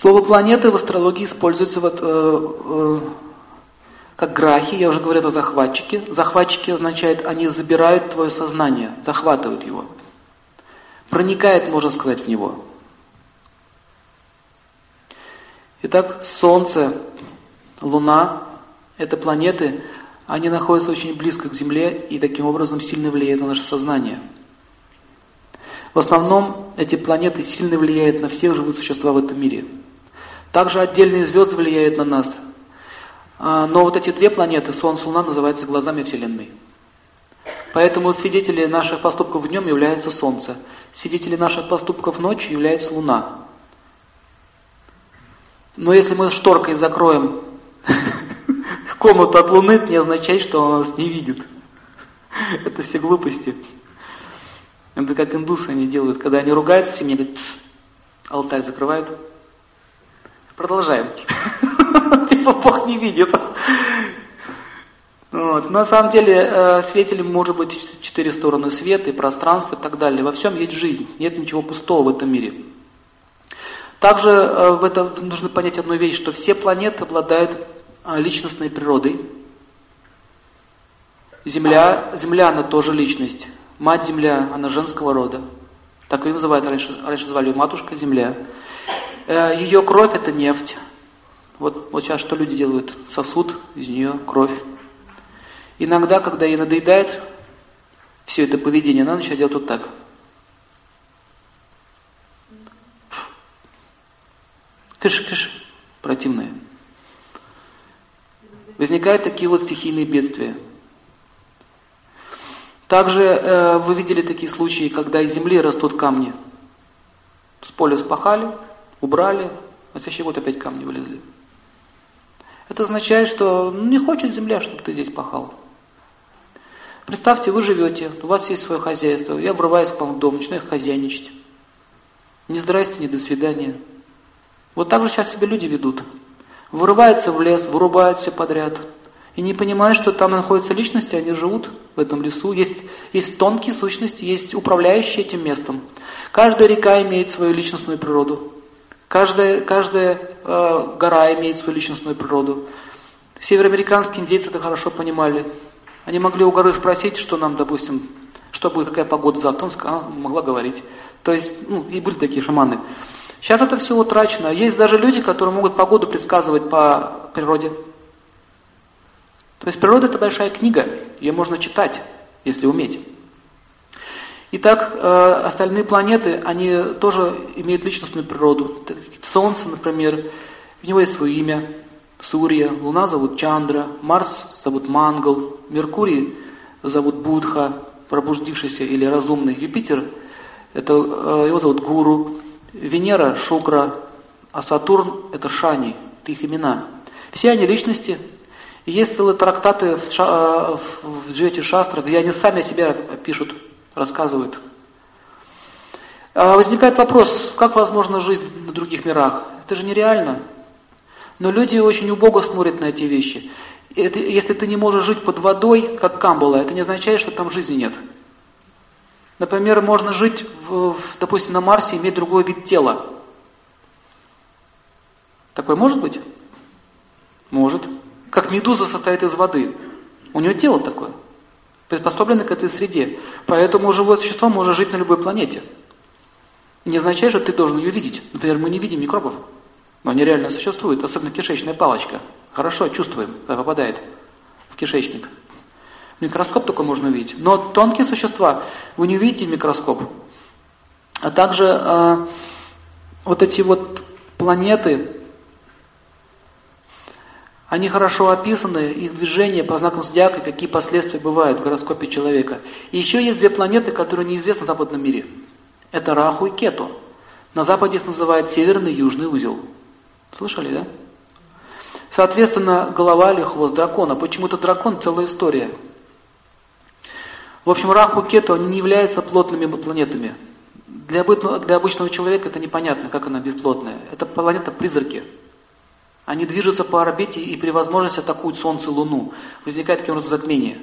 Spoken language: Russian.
Слово планеты в астрологии используется вот, э, э, как грахи, я уже говорил о захватчике. Захватчики означает, они забирают твое сознание, захватывают его. Проникает, можно сказать, в него. Итак, Солнце, Луна – это планеты, они находятся очень близко к Земле и таким образом сильно влияют на наше сознание. В основном эти планеты сильно влияют на всех живых существ в этом мире – также отдельные звезды влияют на нас. А, но вот эти две планеты, Солнце и Луна, называются глазами Вселенной. Поэтому свидетели наших поступков днем является Солнце. Свидетели наших поступков ночью является Луна. Но если мы шторкой закроем комнату от Луны, это не означает, что он нас не видит. Это все глупости. Это как индусы они делают, когда они ругаются, все мне говорят, алтарь закрывают, Продолжаем. Типа Бог не видит. Вот. На самом деле э, светилем может быть четыре стороны света и пространство и так далее. Во всем есть жизнь, нет ничего пустого в этом мире. Также э, в этом нужно понять одну вещь, что все планеты обладают э, личностной природой. Земля, Земля, она тоже личность. Мать Земля, она женского рода. Так ее называют, раньше, раньше звали ее Матушка Земля. Э, ее кровь это нефть. Вот, вот сейчас что люди делают? Сосуд из нее кровь. Иногда, когда ей надоедает все это поведение, она начинает делать вот так. Кыш-кыш, противное. Возникают такие вот стихийные бедствия. Также э, вы видели такие случаи, когда из земли растут камни. С поля спахали, убрали, а следующий год опять камни вылезли. Это означает, что не хочет земля, чтобы ты здесь пахал. Представьте, вы живете, у вас есть свое хозяйство, я врываюсь к вам в дом, начинаю хозяйничать. Не здрасте, не до свидания. Вот так же сейчас себя люди ведут. Вырываются в лес, вырубают все подряд. И не понимают, что там находятся личности, они живут в этом лесу. Есть, есть тонкие сущности, есть управляющие этим местом. Каждая река имеет свою личностную природу. Каждая, каждая э, гора имеет свою личностную природу. Североамериканские индейцы это хорошо понимали. Они могли у горы спросить, что нам, допустим, что будет, какая погода завтра, она могла говорить. То есть, ну, и были такие шаманы. Сейчас это все утрачено. Есть даже люди, которые могут погоду предсказывать по природе. То есть природа это большая книга, ее можно читать, если уметь. Итак, э, остальные планеты, они тоже имеют личностную природу. Солнце, например, у него есть свое имя, Сурья, Луна зовут Чандра, Марс зовут Мангал, Меркурий зовут Будха, пробудившийся или разумный, Юпитер, это, э, его зовут Гуру, Венера Шукра, а Сатурн это Шани, это их имена. Все они личности, есть целые трактаты в, ша, э, в Джети Шастра, где они сами себя пишут рассказывают. А возникает вопрос, как возможно жить на других мирах? Это же нереально. Но люди очень убого смотрят на эти вещи. Это, если ты не можешь жить под водой, как Камбала, это не означает, что там жизни нет. Например, можно жить, в, в, допустим, на Марсе, иметь другой вид тела. Такое может быть? Может. Как медуза состоит из воды. У нее тело такое приспособлены к этой среде. Поэтому живое существо может жить на любой планете. Не означает, что ты должен ее видеть. Например, мы не видим микробов, но они реально существуют, особенно кишечная палочка. Хорошо чувствуем, когда попадает в кишечник. Микроскоп только можно увидеть. Но тонкие существа вы не увидите микроскоп. А также э, вот эти вот планеты, они хорошо описаны, их движение по знакам зодиака, какие последствия бывают в гороскопе человека. И еще есть две планеты, которые неизвестны в западном мире. Это Раху и Кету. На Западе их называют северный и южный узел. Слышали, да? Соответственно, голова или хвост дракона. Почему-то дракон – целая история. В общем, Раху и Кету они не являются плотными планетами. Для, обычного человека это непонятно, как она бесплотная. Это планета-призраки. Они движутся по орбите и при возможности атакуют Солнце и Луну. Возникает таким образом затмение.